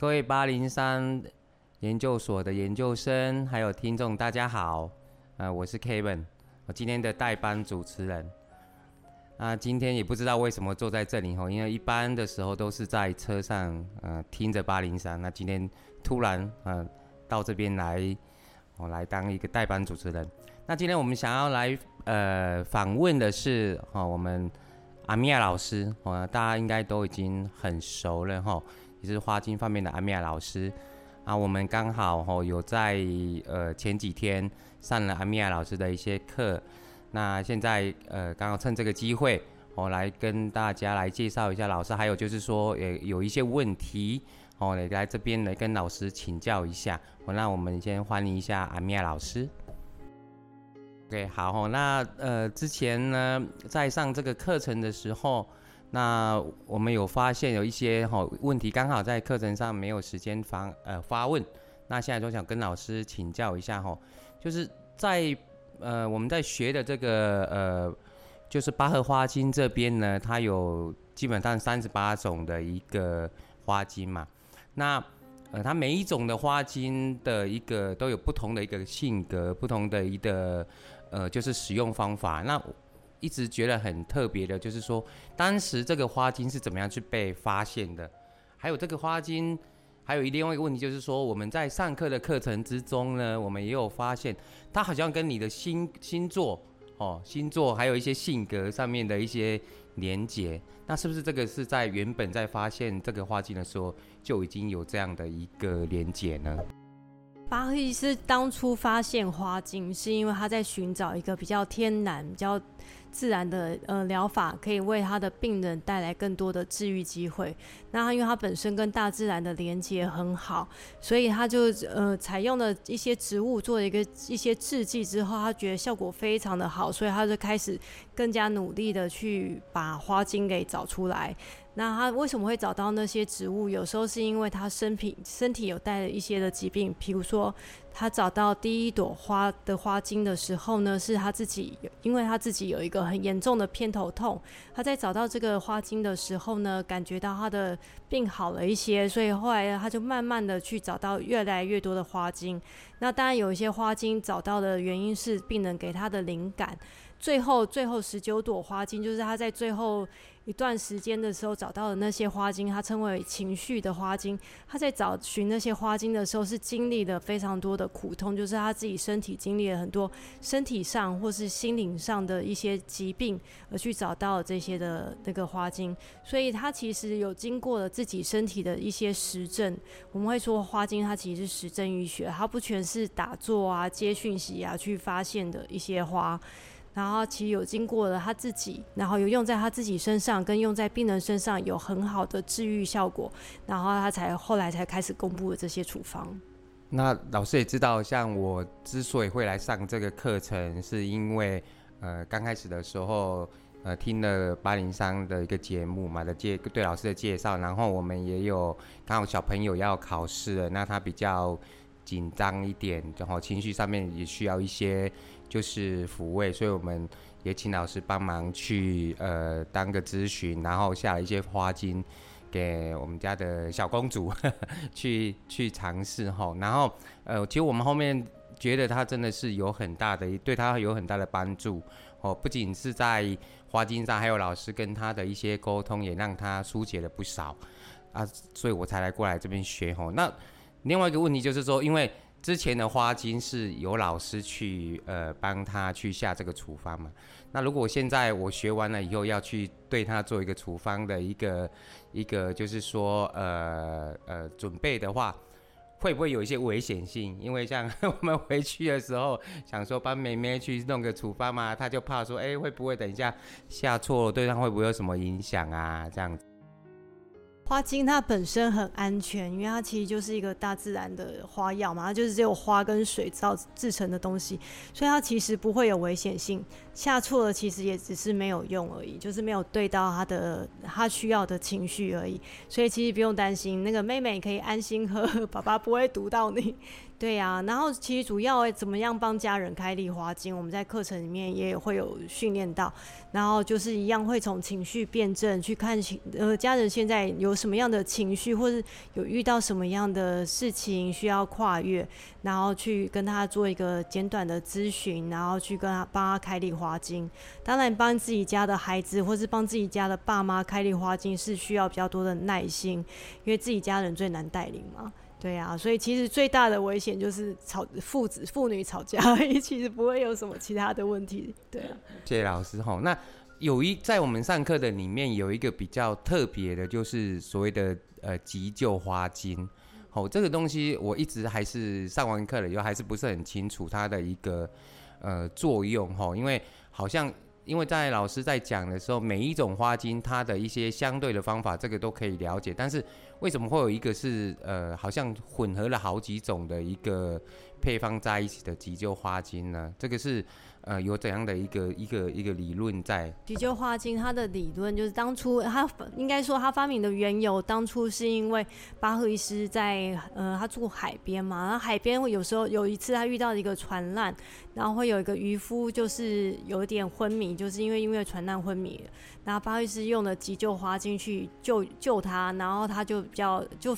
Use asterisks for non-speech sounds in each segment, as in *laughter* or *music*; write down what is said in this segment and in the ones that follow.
各位八零三研究所的研究生，还有听众，大家好，呃，我是 Kevin，我今天的代班主持人。啊，今天也不知道为什么坐在这里吼，因为一般的时候都是在车上，呃，听着八零三，那今天突然，呃，到这边来，我来当一个代班主持人。那今天我们想要来，呃，访问的是，哦，我们阿米亚老师，哦，大家应该都已经很熟了，吼。也是花精方面的阿米亚老师啊，我们刚好吼有在呃前几天上了阿米亚老师的一些课，那现在呃刚好趁这个机会，我来跟大家来介绍一下老师，还有就是说也有一些问题哦，来来这边来跟老师请教一下。我那我们先欢迎一下阿米亚老师。OK，好吼，那呃之前呢在上这个课程的时候。那我们有发现有一些哈问题，刚好在课程上没有时间发呃发问，那现在就想跟老师请教一下哈，就是在呃我们在学的这个呃就是八合花精这边呢，它有基本上三十八种的一个花精嘛，那呃它每一种的花精的一个都有不同的一个性格，不同的一个呃就是使用方法，那。一直觉得很特别的，就是说，当时这个花精是怎么样去被发现的？还有这个花精，还有另外一个问题，就是说，我们在上课的课程之中呢，我们也有发现，它好像跟你的星星座哦，星座还有一些性格上面的一些连结。那是不是这个是在原本在发现这个花精的时候就已经有这样的一个连结呢？巴赫医师当初发现花精，是因为他在寻找一个比较天然、比较自然的呃疗法，可以为他的病人带来更多的治愈机会。那他因为他本身跟大自然的连接很好，所以他就呃采用了一些植物做了一个一些制剂之后，他觉得效果非常的好，所以他就开始更加努力的去把花精给找出来。那他为什么会找到那些植物？有时候是因为他身体身体有带了一些的疾病，譬如说他找到第一朵花的花茎的时候呢，是他自己，因为他自己有一个很严重的偏头痛。他在找到这个花茎的时候呢，感觉到他的病好了一些，所以后来，他就慢慢的去找到越来越多的花茎。那当然有一些花茎找到的原因是病人给他的灵感。最后，最后十九朵花茎就是他在最后一段时间的时候找到的那些花精，他称为情绪的花精。他在找寻那些花精的时候，是经历了非常多的苦痛，就是他自己身体经历了很多身体上或是心灵上的一些疾病，而去找到这些的那个花精。所以，他其实有经过了自己身体的一些实证。我们会说，花精它其实是实证医学，它不全是打坐啊、接讯息啊去发现的一些花。然后其实有经过了他自己，然后有用在他自己身上，跟用在病人身上有很好的治愈效果，然后他才后来才开始公布了这些处方。那老师也知道，像我之所以会来上这个课程，是因为呃刚开始的时候呃听了八零三的一个节目嘛的介对老师的介绍，然后我们也有刚好小朋友要考试了，那他比较紧张一点，然后情绪上面也需要一些。就是抚慰，所以我们也请老师帮忙去呃当个咨询，然后下了一些花精给我们家的小公主呵 *laughs* 呵去去尝试哈。然后呃，其实我们后面觉得她真的是有很大的，对她有很大的帮助哦。不仅是在花精上，还有老师跟她的一些沟通，也让她疏解了不少啊。所以我才来过来这边学吼。那另外一个问题就是说，因为之前的花精是由老师去呃帮他去下这个处方嘛？那如果现在我学完了以后要去对他做一个处方的一个一个就是说呃呃准备的话，会不会有一些危险性？因为像我们回去的时候想说帮妹妹去弄个处方嘛，他就怕说哎会不会等一下下错了对他会不会有什么影响啊这样子？花精它本身很安全，因为它其实就是一个大自然的花药嘛，它就是只有花跟水造制成的东西，所以它其实不会有危险性。下错了其实也只是没有用而已，就是没有对到它的它需要的情绪而已。所以其实不用担心，那个妹妹可以安心喝，爸爸不会毒到你。对呀、然后其实主要怎么样帮家人开立花精，我们在课程里面也会有训练到。然后就是一样会从情绪辩证去看情，呃，家人现在有什么样的情绪，或是有遇到什么样的事情需要跨越，然后去跟他做一个简短的咨询，然后去跟他帮他开立花精。当然，帮自己家的孩子或是帮自己家的爸妈开立花精是需要比较多的耐心，因为自己家人最难带领嘛。对啊，所以其实最大的危险就是吵父子父女吵架而已，*laughs* 其实不会有什么其他的问题。对啊，谢谢老师哈。那有一在我们上课的里面有一个比较特别的，就是所谓的呃急救花精。好，这个东西我一直还是上完课了以后还是不是很清楚它的一个呃作用哈，因为好像。因为在老师在讲的时候，每一种花精它的一些相对的方法，这个都可以了解。但是为什么会有一个是呃，好像混合了好几种的一个配方在一起的急救花精呢？这个是。呃，有怎样的一个一个一个理论在？急救花精，它的理论就是当初他应该说他发明的缘由，当初是因为巴赫医师在呃，他住海边嘛，然后海边会有时候有一次他遇到一个船难，然后会有一个渔夫就是有一点昏迷，就是因为因为船难昏迷，然后巴赫医师用了急救花精去救救他，然后他就比较就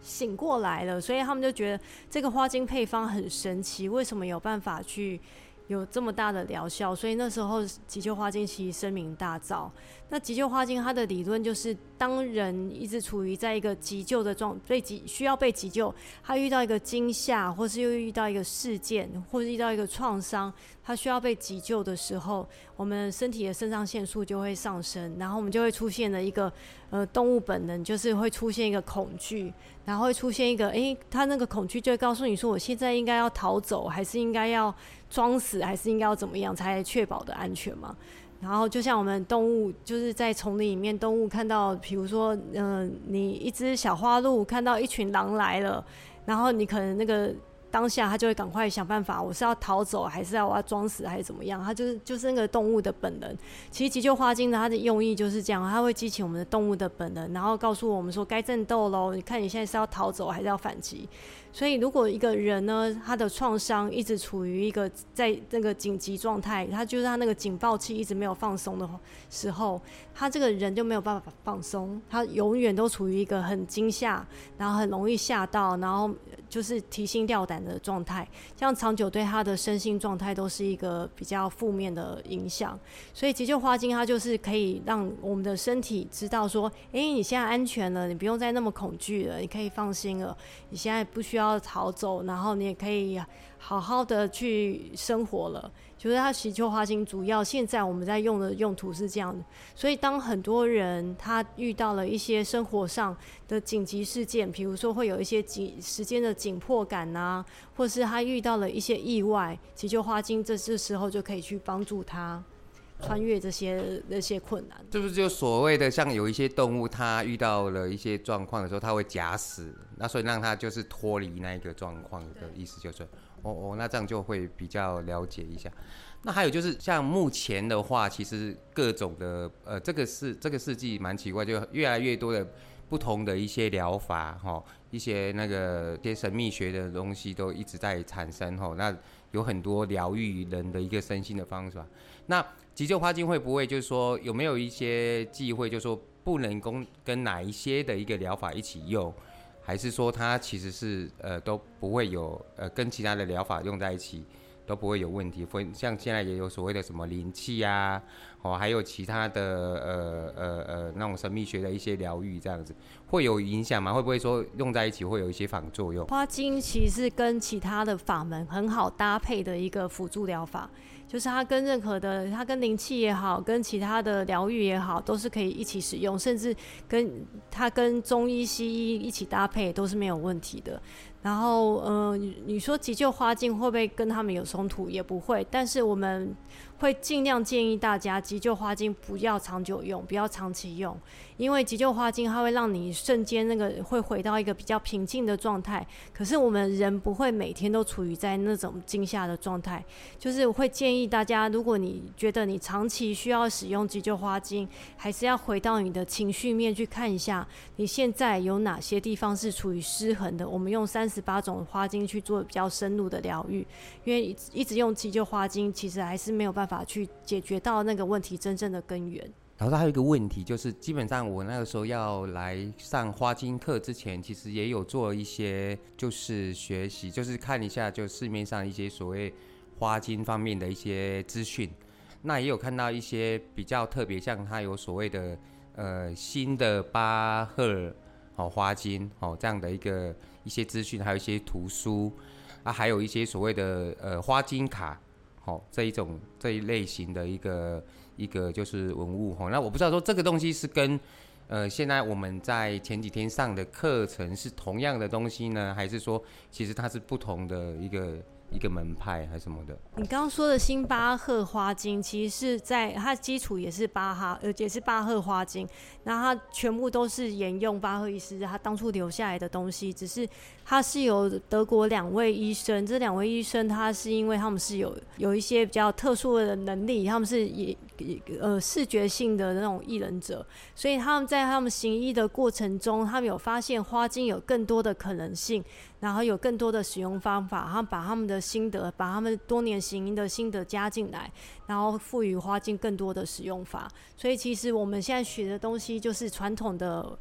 醒过来了，所以他们就觉得这个花精配方很神奇，为什么有办法去？有这么大的疗效，所以那时候急救花精其实声名大噪。那急救花精它的理论就是，当人一直处于在一个急救的状，被急需要被急救，他遇到一个惊吓，或是又遇到一个事件，或是遇到一个创伤，他需要被急救的时候，我们身体的肾上腺素就会上升，然后我们就会出现了一个呃动物本能，就是会出现一个恐惧，然后会出现一个，诶，他那个恐惧就会告诉你说，我现在应该要逃走，还是应该要装死，还是应该要怎么样才确保的安全嘛？然后就像我们动物，就是在丛林里面，动物看到，比如说，嗯、你一只小花鹿看到一群狼来了，然后你可能那个。当下它就会赶快想办法，我是要逃走，还是要我要装死，还是怎么样？它就是就是那个动物的本能。其实急救花精的它的用意就是这样，它会激起我们的动物的本能，然后告诉我们说该战斗喽。你看你现在是要逃走还是要反击？所以如果一个人呢，他的创伤一直处于一个在那个紧急状态，他就是他那个警报器一直没有放松的时候，他这个人就没有办法放松，他永远都处于一个很惊吓，然后很容易吓到，然后就是提心吊胆的状态，这样长久对他的身心状态都是一个比较负面的影响。所以急救花精它就是可以让我们的身体知道说，诶，你现在安全了，你不用再那么恐惧了，你可以放心了，你现在不需要要逃走，然后你也可以好好的去生活了。就是它急救花精主要现在我们在用的用途是这样的，所以当很多人他遇到了一些生活上的紧急事件，比如说会有一些紧时间的紧迫感呐、啊，或是他遇到了一些意外，急救花精这这时候就可以去帮助他穿越这些那些困难。是不是就所谓的像有一些动物，它遇到了一些状况的时候，它会假死，那所以让它就是脱离那一个状况的意思就是。哦哦，那这样就会比较了解一下。那还有就是，像目前的话，其实各种的呃，这个世这个世纪蛮奇怪，就越来越多的不同的一些疗法哈，一些那个一些神秘学的东西都一直在产生哈。那有很多疗愈人的一个身心的方法。那急救花精会不会就是说有没有一些忌讳，就是说不能跟跟哪一些的一个疗法一起用？还是说它其实是呃都不会有呃跟其他的疗法用在一起都不会有问题，会像现在也有所谓的什么灵气啊，哦还有其他的呃呃呃那种神秘学的一些疗愈这样子会有影响吗？会不会说用在一起会有一些反作用？花精其实是跟其他的法门很好搭配的一个辅助疗法。就是它跟任何的，它跟灵气也好，跟其他的疗愈也好，都是可以一起使用，甚至跟它跟中医西医一起搭配都是没有问题的。然后，呃，你说急救花精会不会跟他们有冲突？也不会，但是我们会尽量建议大家急救花精不要长久用，不要长期用，因为急救花精它会让你瞬间那个会回到一个比较平静的状态。可是我们人不会每天都处于在那种惊吓的状态，就是我会建议大家，如果你觉得你长期需要使用急救花精，还是要回到你的情绪面去看一下，你现在有哪些地方是处于失衡的。我们用三十八种花精去做比较深入的疗愈，因为一直用急救花精，其实还是没有办法去解决到那个问题真正的根源。然后还有一个问题，就是基本上我那个时候要来上花精课之前，其实也有做一些就是学习，就是看一下就市面上一些所谓花精方面的一些资讯。那也有看到一些比较特别，像它有所谓的呃新的巴赫哦花精哦这样的一个一些资讯，还有一些图书啊，还有一些所谓的呃花金卡哦这一种这一类型的一个一个就是文物哦。那我不知道说这个东西是跟呃现在我们在前几天上的课程是同样的东西呢，还是说其实它是不同的一个？一个门派还是什么的？你刚刚说的新巴赫花精，其实是在它基础也是巴哈，呃，也是巴赫花精。那它全部都是沿用巴赫医师他当初留下来的东西，只是它是由德国两位医生，这两位医生他是因为他们是有有一些比较特殊的能力，他们是也呃视觉性的那种异能者，所以他们在他们行医的过程中，他们有发现花精有更多的可能性。然后有更多的使用方法，然后把他们的心得，把他们多年行营的心得加进来，然后赋予花精更多的使用法。所以其实我们现在学的东西就是传统的，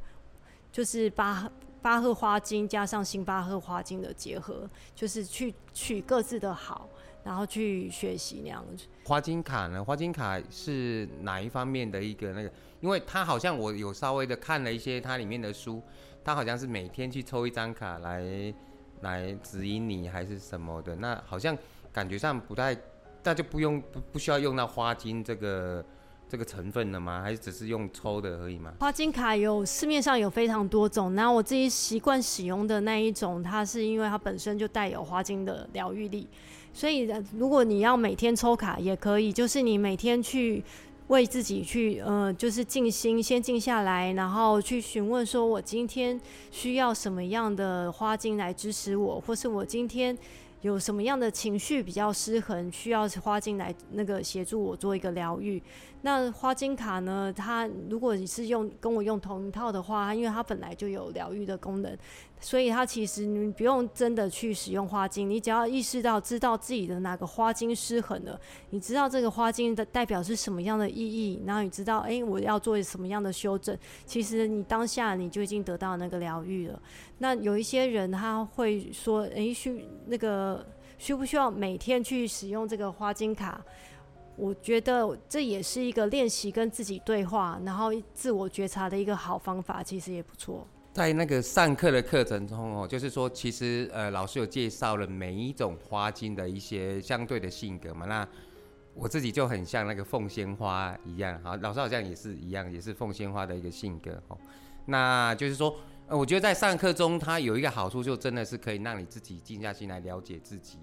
就是巴巴赫花精加上新巴赫花精的结合，就是去取各自的好，然后去学习那样子。花精卡呢？花精卡是哪一方面的一个那个？因为它好像我有稍微的看了一些它里面的书，它好像是每天去抽一张卡来。来指引你还是什么的，那好像感觉上不太，那就不用不不需要用到花精这个这个成分了吗？还是只是用抽的而已吗？花金卡有市面上有非常多种，那我自己习惯使用的那一种，它是因为它本身就带有花精的疗愈力，所以如果你要每天抽卡也可以，就是你每天去。为自己去，呃，就是静心，先静下来，然后去询问说，我今天需要什么样的花精来支持我，或是我今天有什么样的情绪比较失衡，需要花精来那个协助我做一个疗愈。那花精卡呢？它如果你是用跟我用同一套的话，因为它本来就有疗愈的功能，所以它其实你不用真的去使用花精，你只要意识到知道自己的哪个花精失衡了，你知道这个花精的代表是什么样的意义，然后你知道，哎，我要做什么样的修正，其实你当下你就已经得到那个疗愈了。那有一些人他会说，哎，需那个需不需要每天去使用这个花精卡？我觉得这也是一个练习跟自己对话，然后自我觉察的一个好方法，其实也不错。在那个上课的课程中哦，就是说，其实呃，老师有介绍了每一种花精的一些相对的性格嘛。那我自己就很像那个凤仙花一样，好，老师好像也是一样，也是凤仙花的一个性格哦。那就是说，呃，我觉得在上课中，它有一个好处，就真的是可以让你自己静下心来了解自己。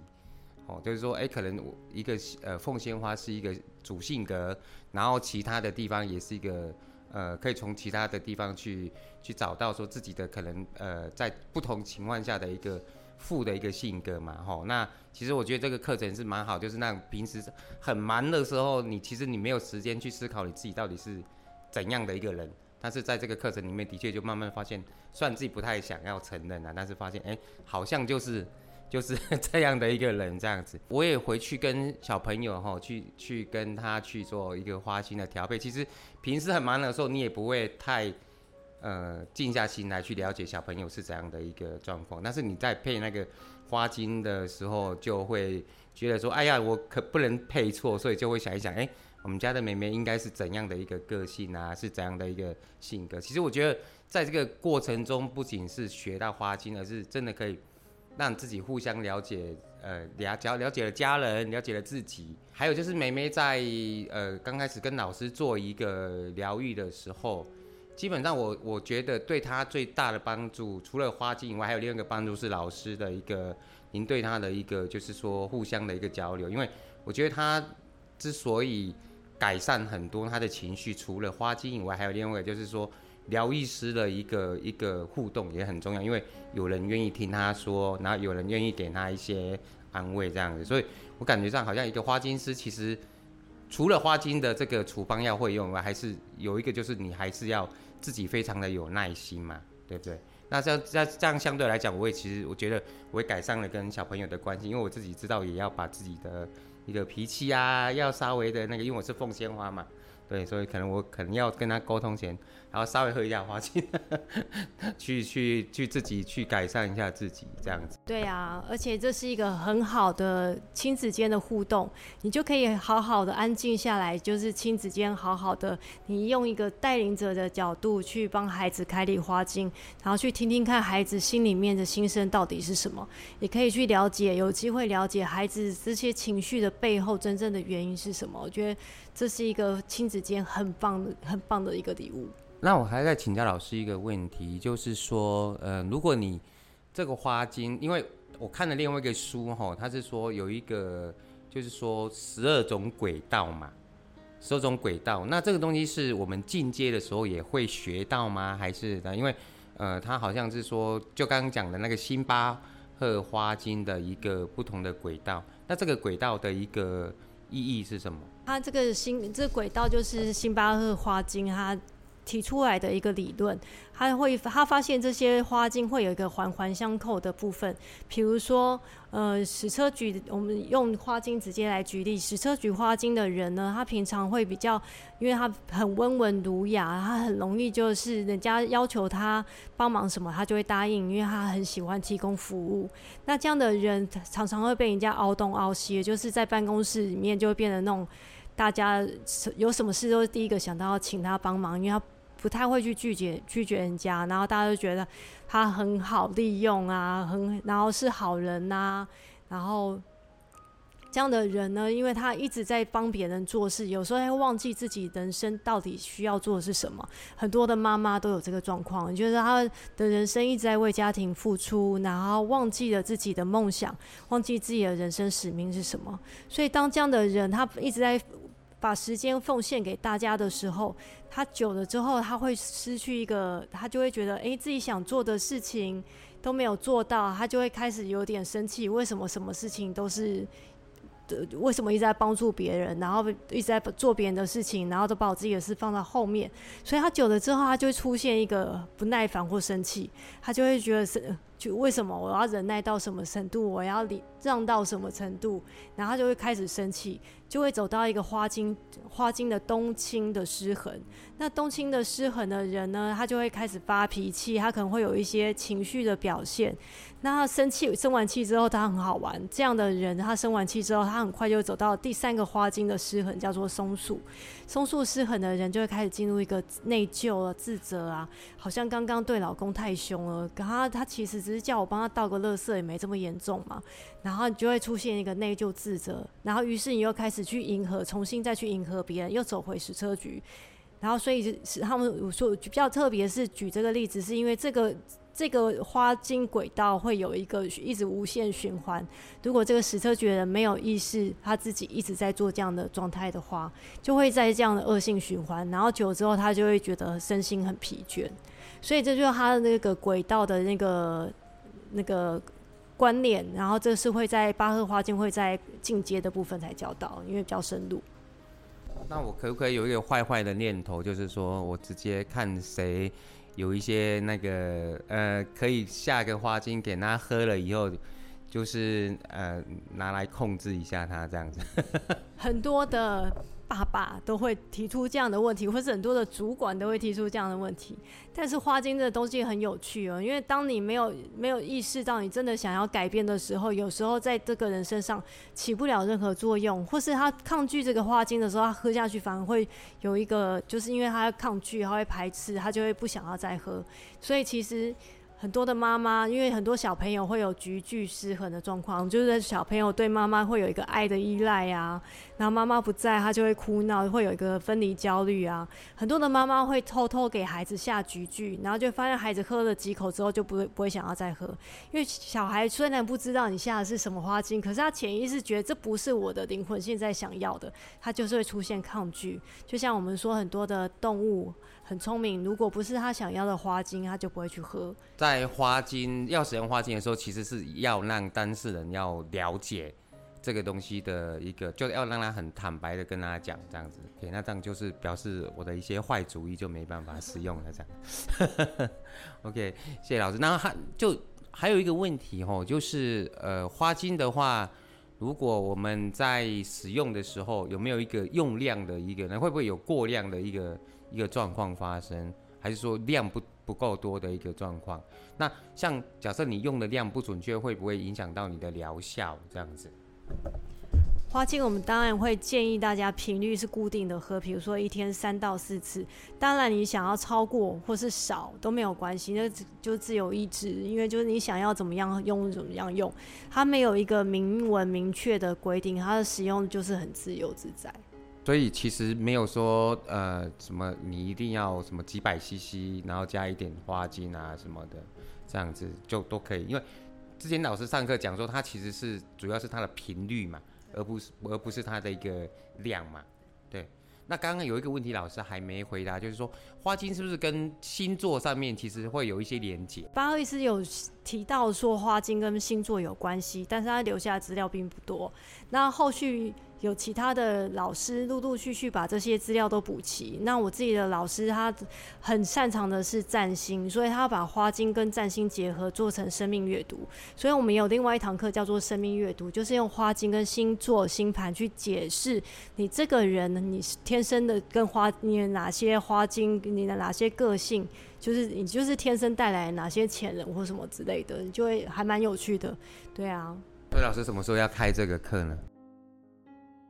哦，就是说，哎、可能我一个呃凤仙花是一个主性格，然后其他的地方也是一个呃，可以从其他的地方去去找到说自己的可能呃，在不同情况下的一个负的一个性格嘛，吼。那其实我觉得这个课程是蛮好，就是那平时很忙的时候，你其实你没有时间去思考你自己到底是怎样的一个人，但是在这个课程里面的确就慢慢发现，虽然自己不太想要承认啊，但是发现哎、好像就是。就是 *laughs* 这样的一个人，这样子，我也回去跟小朋友哈，去去跟他去做一个花心的调配。其实平时很忙的时候，你也不会太呃静下心来去了解小朋友是怎样的一个状况。但是你在配那个花精的时候，就会觉得说，哎呀，我可不能配错，所以就会想一想，哎，我们家的妹妹应该是怎样的一个个性啊，是怎样的一个性格。其实我觉得在这个过程中，不仅是学到花精，而是真的可以。让自己互相了解，呃，了了了解了家人，了解了自己，还有就是妹妹在呃刚开始跟老师做一个疗愈的时候，基本上我我觉得对她最大的帮助，除了花精以外，还有另外一个帮助是老师的一个您对她的一个就是说互相的一个交流，因为我觉得她之所以改善很多她的情绪。除了花精以外，还有另外一个就是说，疗愈师的一个一个互动也很重要，因为有人愿意听他说，然后有人愿意给他一些安慰这样子。所以我感觉上好像一个花精师，其实除了花精的这个处方药会用，还是有一个就是你还是要自己非常的有耐心嘛，对不对？那这样这样这样相对来讲，我也其实我觉得我也改善了跟小朋友的关系，因为我自己知道也要把自己的一个脾气啊，要稍微的那个，因为我是凤仙花嘛，对，所以可能我可能要跟他沟通前，然后稍微喝一下花精，*laughs* 去去去自己去改善一下自己这样子。对啊，而且这是一个很好的亲子间的互动，你就可以好好的安静下来，就是亲子间好好的，你用一个带领者的角度去帮孩子开立花精，然后去听听看孩子心里面的心声到底是什么，也可以去了解，有机会了解孩子这些情绪的背后真正的原因是什么。我觉得这是一个亲子间很棒的、很棒的一个礼物。那我还在请教老师一个问题，就是说，呃，如果你这个花精，因为我看了另外一个书哈，它是说有一个，就是说十二种轨道嘛，十二种轨道，那这个东西是我们进阶的时候也会学到吗？还是呢？因为，呃，它好像是说，就刚刚讲的那个星巴克花精的一个不同的轨道，那这个轨道的一个意义是什么？它这个星，这个轨道就是星巴克花精，它。提出来的一个理论，他会他发现这些花精会有一个环环相扣的部分，比如说，呃，矢车菊，我们用花精直接来举例，矢车菊花精的人呢，他平常会比较，因为他很温文儒雅，他很容易就是人家要求他帮忙什么，他就会答应，因为他很喜欢提供服务。那这样的人常常会被人家凹东凹西，就是在办公室里面就会变得那种，大家有什么事都第一个想到要请他帮忙，因为他。不太会去拒绝拒绝人家，然后大家都觉得他很好利用啊，很然后是好人呐、然后这样的人呢，因为他一直在帮别人做事，有时候会忘记自己人生到底需要做的是什么。很多的妈妈都有这个状况，就是他的人生一直在为家庭付出，然后忘记了自己的梦想，忘记自己的人生使命是什么。所以当这样的人，他一直在。把时间奉献给大家的时候，他久了之后，他会失去一个，他就会觉得，诶，自己想做的事情都没有做到，他就会开始有点生气。为什么什么事情都是，为什么一直在帮助别人，然后一直在做别人的事情，然后都把我自己的事放在后面？所以他久了之后，他就会出现一个不耐烦或生气，他就会觉得是。就为什么我要忍耐到什么程度，我要礼让到什么程度，然后他就会开始生气，就会走到一个花精花精的冬青的失衡。那冬青的失衡的人呢，他就会开始发脾气，他可能会有一些情绪的表现。那他生气生完气之后，他很好玩。这样的人，他生完气之后，他很快就走到第三个花精的失衡，叫做松树。松树失衡的人就会开始进入一个内疚了、自责啊，好像刚刚对老公太凶了，他他其实。只是叫我帮他倒个垃圾，也没这么严重嘛。然后你就会出现一个内疚、自责，然后于是你又开始去迎合，重新再去迎合别人，又走回矢车菊。然后所以是他们我说比较特别是举这个例子，是因为这个这个花精轨道会有一个一直无限循环。如果这个矢车菊的人没有意识，他自己一直在做这样的状态的话，就会在这样的恶性循环。然后久了之后，他就会觉得身心很疲倦。所以这就是他的那个轨道的那个那个观念，然后这是会在巴赫花精会在进阶的部分才教导，因为比较深入。那我可不可以有一个坏坏的念头，就是说我直接看谁有一些那个呃，可以下个花精给他喝了以后，就是呃拿来控制一下他这样子。*laughs* 很多的。爸爸都会提出这样的问题，或是很多的主管都会提出这样的问题。但是花精这东西很有趣哦，因为当你没有没有意识到你真的想要改变的时候，有时候在这个人身上起不了任何作用，或是他抗拒这个花精的时候，他喝下去反而会有一个，就是因为他抗拒，他会排斥，他就会不想要再喝。所以其实。很多的妈妈，因为很多小朋友会有橘拒失衡的状况，就是小朋友对妈妈会有一个爱的依赖啊，然后妈妈不在，他就会哭闹，会有一个分离焦虑啊。很多的妈妈会偷偷给孩子下橘拒，然后就发现孩子喝了几口之后就不会不会想要再喝，因为小孩虽然不知道你下的是什么花精，可是他潜意识觉得这不是我的灵魂现在想要的，他就是会出现抗拒。就像我们说很多的动物。很聪明，如果不是他想要的花精，他就不会去喝。在花精要使用花精的时候，其实是要让当事人要了解这个东西的一个，就要让他很坦白的跟大家讲这样子。OK，那这样就是表示我的一些坏主意就没办法使用了这样。*laughs* OK，谢谢老师。那还就还有一个问题哦，就是呃花精的话，如果我们在使用的时候有没有一个用量的一个，那会不会有过量的一个？一个状况发生，还是说量不不够多的一个状况？那像假设你用的量不准确，会不会影响到你的疗效？这样子。花精我们当然会建议大家频率是固定的喝，比如说一天三到四次。当然你想要超过或是少都没有关系，那就自由意志，因为就是你想要怎么样用怎么样用，它没有一个明文明确的规定，它的使用就是很自由自在。所以其实没有说呃什么你一定要什么几百 CC，然后加一点花精啊什么的，这样子就都可以。因为之前老师上课讲说，它其实是主要是它的频率嘛，而不是而不是它的一个量嘛。对。那刚刚有一个问题老师还没回答，就是说花精是不是跟星座上面其实会有一些连接？巴赫医师有提到说花精跟星座有关系，但是他留下的资料并不多。那后续。有其他的老师陆陆续续把这些资料都补齐。那我自己的老师他很擅长的是占星，所以他把花精跟占星结合做成生命阅读。所以我们有另外一堂课叫做生命阅读，就是用花精跟星座星盘去解释你这个人，你天生的跟花，你的哪些花精，你的哪些个性，就是你就是天生带来哪些潜能或什么之类的，你就会还蛮有趣的。对啊。所以老师什么时候要开这个课呢？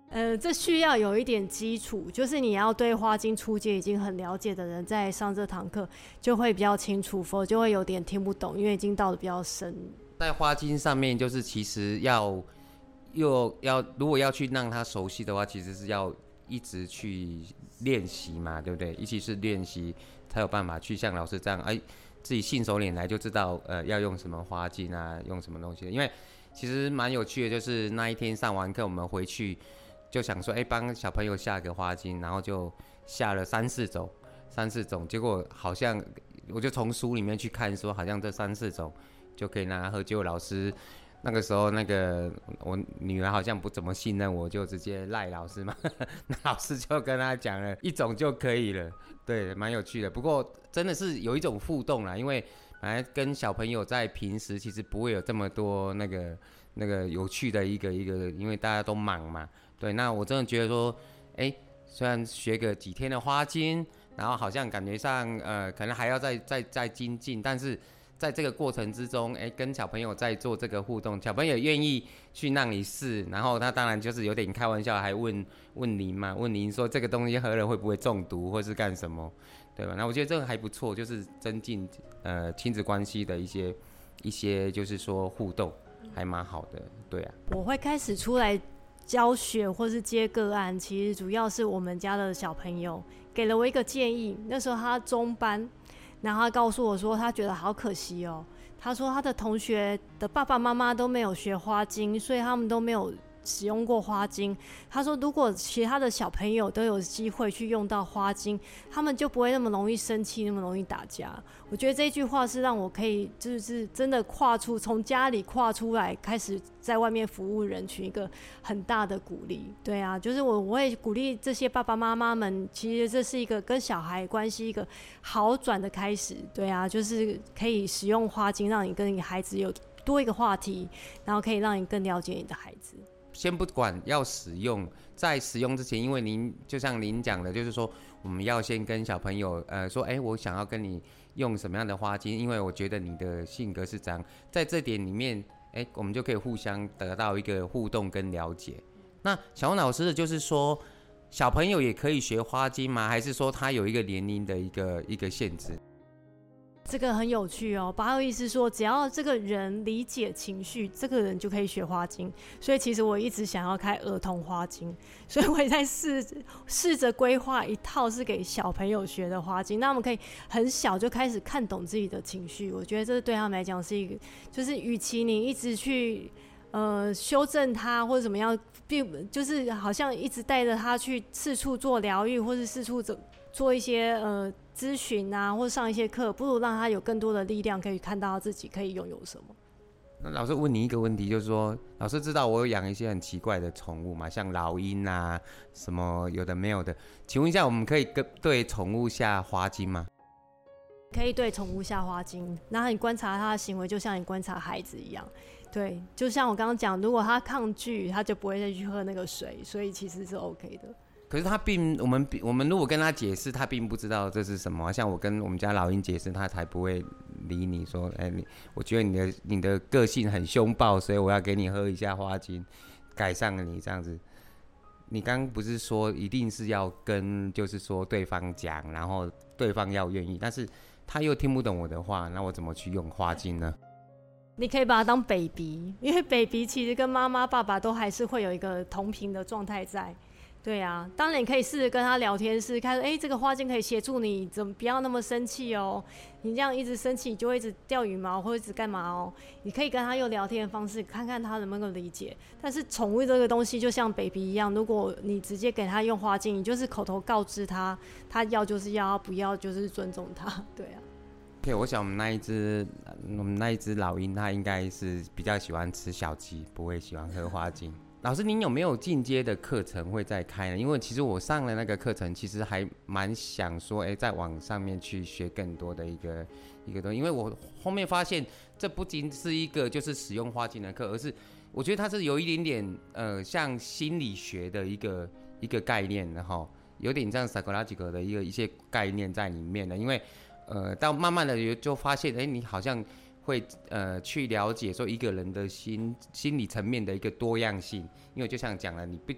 呃，这需要有一点基础，就是你要对花精初阶已经很了解的人，在上这堂课就会比较清楚，否则就会有点听不懂，因为已经到的比较深。在花精上面，就是其实要又要如果要去让他熟悉的话，其实是要一直去练习嘛，对不对？一起是练习才有办法去像老师这样，哎，自己信手拈来就知道，呃，要用什么花精啊，用什么东西。因为其实蛮有趣的，就是那一天上完课，我们回去。就想说，哎、帮小朋友下个花精，然后就下了三四种，三四种，结果好像我就从书里面去看，说好像这三四种就可以拿来喝。结果老师那个时候，那个我女儿好像不怎么信任我，就直接赖老师嘛。*laughs* 那老师就跟他讲了一种就可以了，对，蛮有趣的。不过真的是有一种互动啦，因为本来跟小朋友在平时其实不会有这么多那个那个有趣的一个一个，因为大家都忙嘛。对，那我真的觉得说，哎，虽然学个几天的花精，然后好像感觉上，呃，可能还要再再再精进，但是在这个过程之中，哎，跟小朋友在做这个互动，小朋友愿意去让你试，然后他当然就是有点开玩笑，还问问您嘛，问您说这个东西喝了会不会中毒，或是干什么，对吧？那我觉得这个还不错，就是增进呃亲子关系的一些一些，就是说互动还蛮好的，对啊。我会开始出来。教学或是接个案，其实主要是我们家的小朋友给了我一个建议。那时候他中班，然后他告诉我说，他觉得好可惜哦。他说他的同学的爸爸妈妈都没有学花精，所以他们都没有。使用过花精，他说如果其他的小朋友都有机会去用到花精，他们就不会那么容易生气，那么容易打架。我觉得这句话是让我可以就是真的跨出从家里跨出来，开始在外面服务人群一个很大的鼓励。对啊，就是我我会鼓励这些爸爸妈妈们，其实这是一个跟小孩关系一个好转的开始。对啊，就是可以使用花精，让你跟你孩子有多一个话题，然后可以让你更了解你的孩子。先不管要使用，在使用之前，因为您就像您讲的，就是说我们要先跟小朋友呃说，哎，我想要跟你用什么样的花精，因为我觉得你的性格是这样，在这点里面，哎，我们就可以互相得到一个互动跟了解。那小红老师的就是说，小朋友也可以学花精吗？还是说他有一个年龄的一个一个限制？这个很有趣哦，八号意思说，只要这个人理解情绪，这个人就可以学花精。所以其实我一直想要开儿童花精，*laughs* 所以我也在试试着规划一套是给小朋友学的花精，那我们可以很小就开始看懂自己的情绪。我觉得这对他们来讲是一个，就是与其你一直去呃修正他或者怎么样，并就是好像一直带着他去四处做疗愈，或是四处做做一些呃。咨询啊，或者上一些课，不如让他有更多的力量，可以看到自己可以拥有什么。那老师问你一个问题，就是说，老师知道我有养一些很奇怪的宠物嘛，像老鹰啊，什么有的没有的，请问一下，我们可以跟对宠物下花精吗？可以对宠物下花精，然后你观察它的行为，就像你观察孩子一样。对，就像我刚刚讲，如果他抗拒，他就不会再去喝那个水，所以其实是 OK 的。可是他并我们我们如果跟他解释，他并不知道这是什么。像我跟我们家老鹰解释，他才不会理你说，哎，你我觉得你的你的个性很凶暴，所以我要给你喝一下花精，改善了你这样子。你刚不是说一定是要跟就是说对方讲，然后对方要愿意，但是他又听不懂我的话，那我怎么去用花精呢？你可以把它当 baby，因为 baby 其实跟妈妈爸爸都还是会有一个同频的状态在。对啊，当然你可以试着跟他聊天，试试看，哎，这个花精可以协助你，怎么不要那么生气哦？你这样一直生气，你就会一直掉羽毛或者一直干嘛哦？你可以跟他用聊天的方式，看看他能不能理解。但是宠物这个东西就像 baby 一样，如果你直接给他用花精，你就是口头告知他，他要就是要，不要就是尊重他。*laughs* 对啊。OK，我想我们那一只，我们那一只老鹰，它应该是比较喜欢吃小鸡，不会喜欢喝花精。老师，您有没有进阶的课程会再开呢？因为其实我上了那个课程，其实还蛮想说，哎，在网上面去学更多的一个一个东西。因为我后面发现，这不仅是一个就是使用花精的课，而是我觉得它是有一点点呃，像心理学的一个一个概念的哈，有点像 psychological 的一个一些概念在里面的。因为呃，到慢慢的就发现，哎，你好像。会呃去了解说一个人的心心理层面的一个多样性，因为就像讲了，你不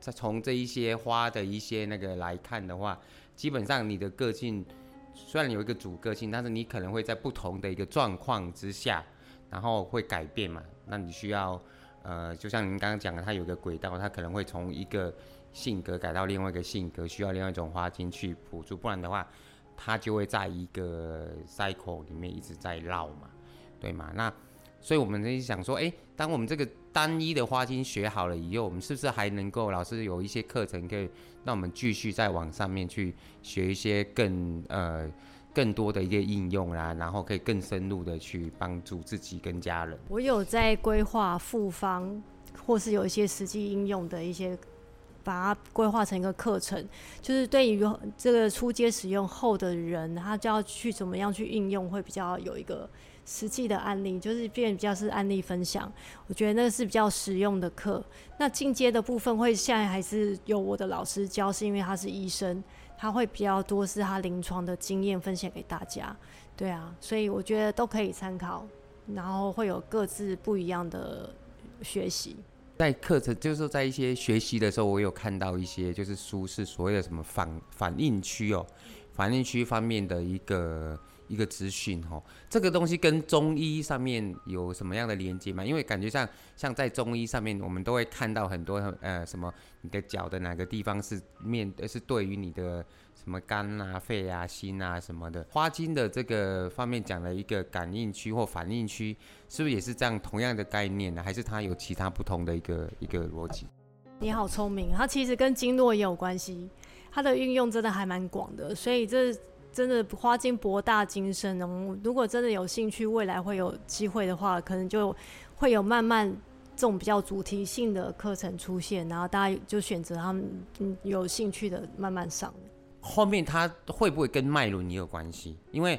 再从这一些花的一些那个来看的话，基本上你的个性虽然有一个主个性，但是你可能会在不同的一个状况之下，然后会改变嘛。那你需要呃，就像您刚刚讲的，它有个轨道，它可能会从一个性格改到另外一个性格，需要另外一种花精去辅助，不然的话，它就会在一个 cycle 里面一直在绕嘛。对嘛？那所以我们就想说，哎，当我们这个单一的花精学好了以后，我们是不是还能够老师有一些课程可以让我们继续在网上面去学一些更呃更多的一些应用啦，然后可以更深入的去帮助自己跟家人。我有在规划复方，或是有一些实际应用的一些，把它规划成一个课程，就是对于这个初阶使用后的人，他就要去怎么样去应用，会比较有一个。实际的案例就是变比较是案例分享，我觉得那个是比较实用的课。那进阶的部分会现在还是由我的老师教，是因为他是医生，他会比较多是他临床的经验分享给大家。对啊，所以我觉得都可以参考，然后会有各自不一样的学习。在课程就是在一些学习的时候，我有看到一些就是书是所谓的什么反反应区哦，反应区方面的一个。一个资讯哈，这个东西跟中医上面有什么样的连接吗？因为感觉上，像在中医上面，我们都会看到很多呃什么，你的脚的哪个地方是面，是对于你的什么肝啊、肺啊、心啊什么的。花精的这个方面讲了一个感应区或反应区，是不是也是这样同样的概念呢？还是它有其他不同的一个一个逻辑？你好聪明，它其实跟经络也有关系，它的运用真的还蛮广的，所以这。真的花精博大精深哦！如果真的有兴趣，未来会有机会的话，可能就会有慢慢这种比较主题性的课程出现，然后大家就选择他们有兴趣的慢慢上。后面它会不会跟脉轮也有关系？因为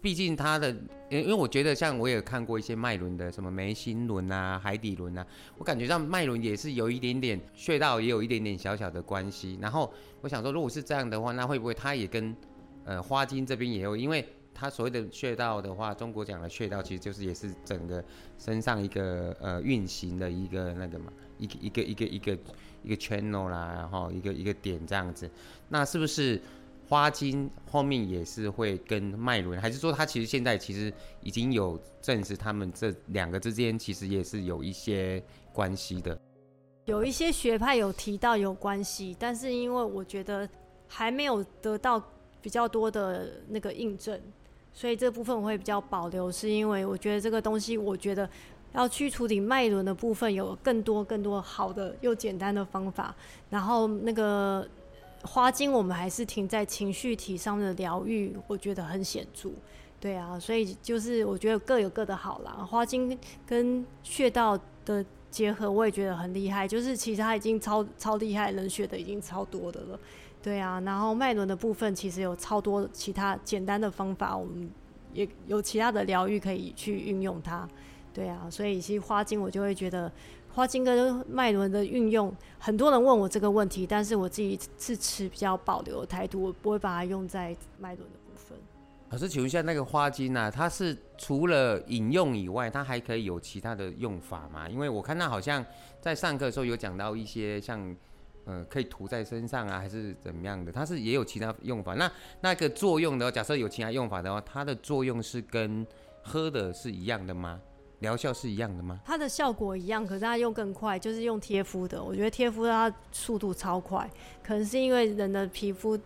毕竟它的，因为我觉得像我也看过一些脉轮的，什么眉心轮啊、海底轮啊，我感觉上脉轮也是有一点点穴道，也有一点点小小的关系。然后我想说，如果是这样的话，那会不会它也跟呃，花精这边也有，因为它所谓的穴道的话，中国讲的穴道其实就是也是整个身上一个呃运行的一个那个嘛，一个一个一个一个一个 channel 啦，然后一个一个点这样子。那是不是花精后面也是会跟脉轮，还是说它其实现在其实已经有证实，他们这两个之间其实也是有一些关系的？有一些学派有提到有关系，但是因为我觉得还没有得到比较多的那个印证，所以这部分我会比较保留，是因为我觉得这个东西，我觉得要去处理脉轮的部分，有更多更多好的又简单的方法，然后那个。花精我们还是停在情绪体上的疗愈，我觉得很显著。对啊，所以就是我觉得各有各的好啦。花精跟穴道的结合，我也觉得很厉害。就是其实它已经超超厉害，能学的已经超多的了。对啊，然后脉轮的部分其实有超多其他简单的方法，我们也有其他的疗愈可以去运用它。对啊，所以其实花精我就会觉得。花精跟脉轮的运用，很多人问我这个问题，但是我自己是持比较保留的态度，我不会把它用在脉轮的部分。老师，请问一下，那个花精啊，它是除了饮用以外，它还可以有其他的用法吗？因为我看到好像在上课的时候有讲到一些像，呃，可以涂在身上啊，还是怎么样的？它是也有其他用法。那那个作用的话，假设有其他用法的话，它的作用是跟喝的是一样的吗？疗效是一样的吗？它的效果一样，可是它用更快，就是用贴敷的。我觉得贴敷它速度超快，可能是因为人的皮肤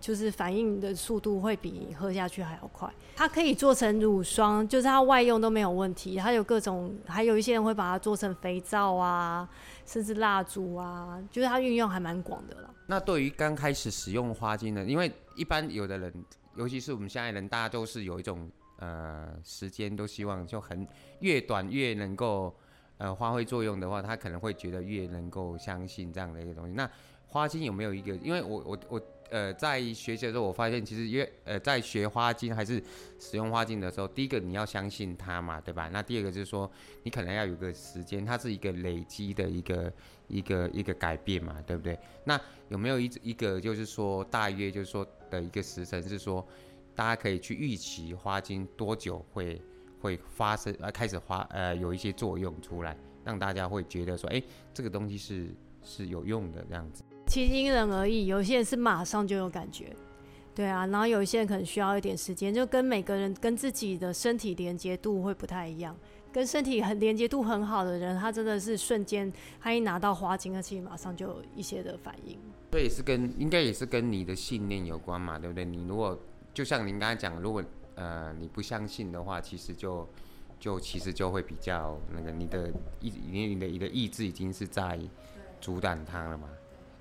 就是反应的速度会比喝下去还要快。它可以做成乳霜，就是它外用都没有问题。它有各种，还有一些人会把它做成肥皂啊，甚至蜡烛啊，就是它运用还蛮广的了。那对于刚开始使用花精的，因为一般有的人，尤其是我们现在人，大家都是有一种。呃，时间都希望就很越短越能够呃发挥作用的话，他可能会觉得越能够相信这样的一个东西。那花精有没有一个？因为我我我呃在学习的时候，我发现其实越呃在学花精还是使用花精的时候，第一个你要相信它嘛，对吧？那第二个就是说你可能要有个时间，它是一个累积的一个一个一个改变嘛，对不对？那有没有一一个就是说大约就是说的一个时辰是说？大家可以去预期花精多久会会发生呃开始花呃有一些作用出来，让大家会觉得说，哎，这个东西是是有用的这样子。其实因人而异，有些人是马上就有感觉，对啊，然后有一些人可能需要一点时间，就跟每个人跟自己的身体连接度会不太一样。跟身体很连接度很好的人，他真的是瞬间，他一拿到花精，他其实马上就有一些的反应。这也是跟应该也是跟你的信念有关嘛，对不对？你如果就像您刚才讲，如果呃你不相信的话，其实就就其实就会比较那个你的意你的你的意志已经是在阻挡它了嘛，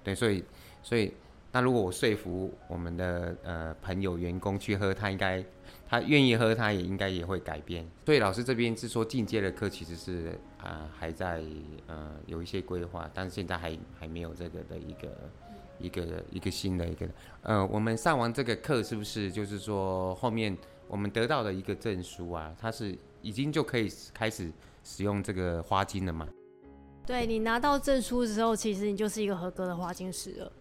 对，所以所以那如果我说服我们的呃朋友员工去喝，他应该他愿意喝，他也应该也会改变。所以老师这边是说进阶的课其实是啊、还在呃有一些规划，但是现在还还没有这个的一个。一个一个新的一个，呃，我们上完这个课是不是就是说后面我们得到的一个证书啊？它是已经就可以开始使用这个花精了吗？对，你拿到证书之后，其实你就是一个合格的花精师了。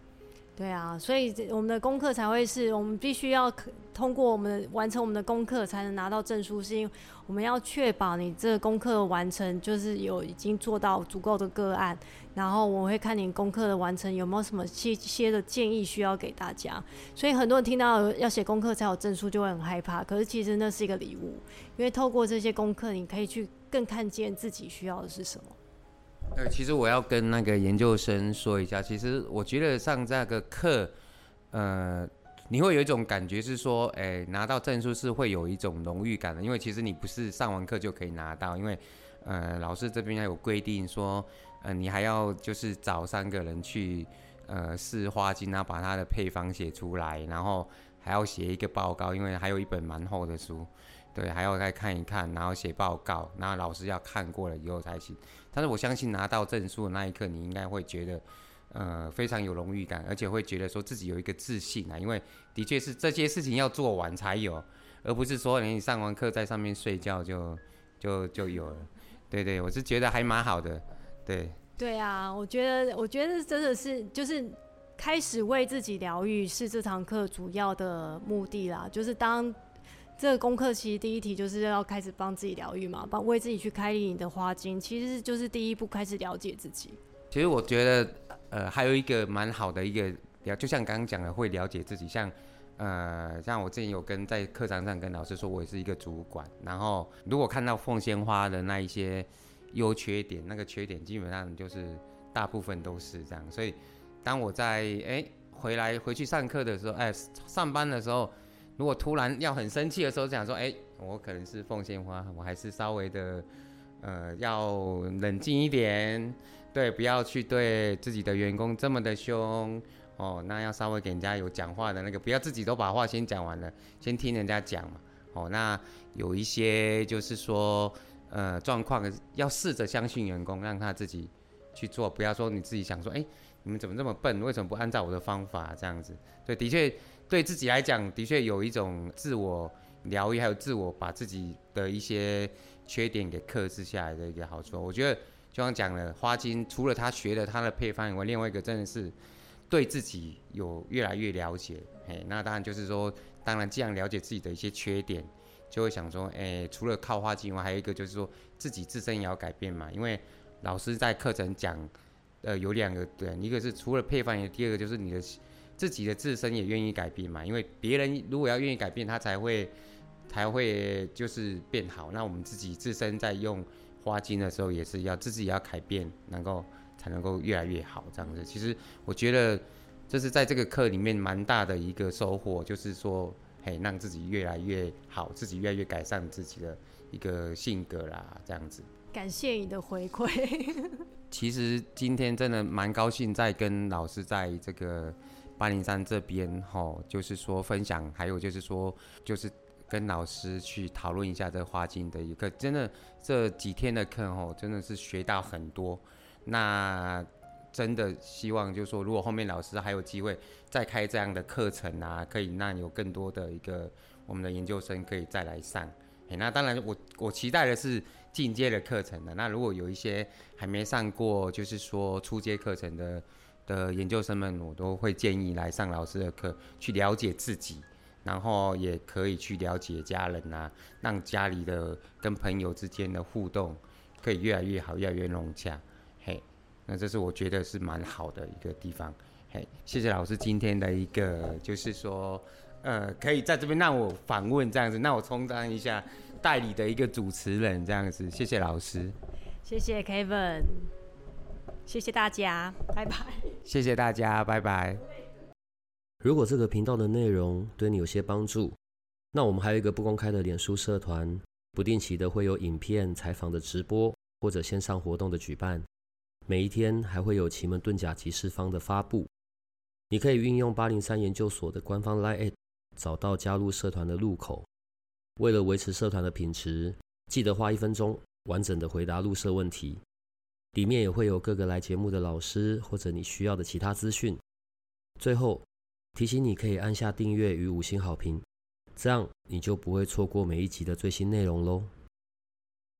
对啊，所以我们的功课才会是我们必须要通过我们完成我们的功课才能拿到证书，是因为我们要确保你这个功课完成，就是有已经做到足够的个案，然后我会看你功课的完成有没有什么些些的建议需要给大家。所以很多人听到要写功课才有证书就会很害怕，可是其实那是一个礼物，因为透过这些功课，你可以去更看见自己需要的是什么。呃，其实我要跟那个研究生说一下，其实我觉得上这个课，呃，你会有一种感觉是说，哎，拿到证书是会有一种荣誉感的，因为其实你不是上完课就可以拿到，因为，呃，老师这边还有规定说，呃，你还要就是找三个人去，呃，试花精，然后把它的配方写出来，然后还要写一个报告，因为还有一本蛮厚的书。对，还要再看一看，然后写报告，然后老师要看过了以后才行。但是我相信拿到证书的那一刻，你应该会觉得，呃，非常有荣誉感，而且会觉得说自己有一个自信啊，因为的确是这些事情要做完才有，而不是说你上完课在上面睡觉就就就有了。对对，我是觉得还蛮好的。对。对啊，我觉得我觉得真的是就是开始为自己疗愈是这堂课主要的目的啦，就是当。这个功课其实第一题就是要开始帮自己疗愈嘛，帮为自己去开立你的花精，其实就是第一步开始了解自己。其实我觉得，呃，还有一个蛮好的一个了，就像刚刚讲的，会了解自己。像呃，像我之前有跟在课堂上跟老师说，我也是一个主管。然后如果看到凤仙花的那一些优缺点，那个缺点基本上就是大部分都是这样。所以当我在哎回来回去上课的时候，哎上班的时候，如果突然要很生气的时候，想说哎，我可能是凤仙花，我还是稍微的。呃，要冷静一点，对，不要去对自己的员工这么的凶哦。那要稍微给人家有讲话的那个，不要自己都把话先讲完了，先听人家讲嘛。哦，那有一些就是说，呃，状况要试着相信员工，让他自己去做，不要说你自己想说，哎，你们怎么这么笨？为什么不按照我的方法这样子？对，的确对自己来讲，的确有一种自我疗愈，还有自我把自己的一些。缺点给克制下来的一个好处，我觉得就像讲了，花精除了他学了他的配方以外，另外一个真的是对自己有越来越了解。嘿，那当然就是说，当然既然了解自己的一些缺点，就会想说，哎、除了靠花精以外，还有一个就是说自己自身也要改变嘛。因为老师在课程讲，呃，有两个对，一个是除了配方，以外第二个就是你的自己的自身也愿意改变嘛。因为别人如果要愿意改变，他才会。才会就是变好。那我们自己自身在用花精的时候，也是要自己也要改变，能够才能够越来越好这样子。其实我觉得这是在这个课里面蛮大的一个收获，就是说，嘿，让自己越来越好，自己越来越改善自己的一个性格啦，这样子。感谢你的回馈。*laughs* 其实今天真的蛮高兴，在跟老师在这个八零三这边吼，就是说分享，还有就是说就是。跟老师去讨论一下这花精的一个，真的这几天的课哦，真的是学到很多。那真的希望就是说，如果后面老师还有机会再开这样的课程啊，可以让有更多的一个我们的研究生可以再来上。那当然我我期待的是进阶的课程的。那如果有一些还没上过，就是说初阶课程的的研究生们，我都会建议来上老师的课，去了解自己。然后也可以去了解家人啊，让家里的跟朋友之间的互动可以越来越好，越来越融洽。嘿，那这是我觉得是蛮好的一个地方。嘿，谢谢老师今天的一个，就是说，呃，可以在这边让我访问这样子，那我充当一下代理的一个主持人这样子。谢谢老师，谢谢 Kevin，谢谢大家，拜拜。谢谢大家，拜拜。如果这个频道的内容对你有些帮助，那我们还有一个不公开的脸书社团，不定期的会有影片、采访的直播或者线上活动的举办，每一天还会有奇门遁甲集市方的发布。你可以运用八零三研究所的官方 LINE@ 找到加入社团的入口。为了维持社团的品质，记得花一分钟完整的回答入社问题，里面也会有各个来节目的老师或者你需要的其他资讯。最后。提醒你可以按下订阅与五星好评，这样你就不会错过每一集的最新内容喽。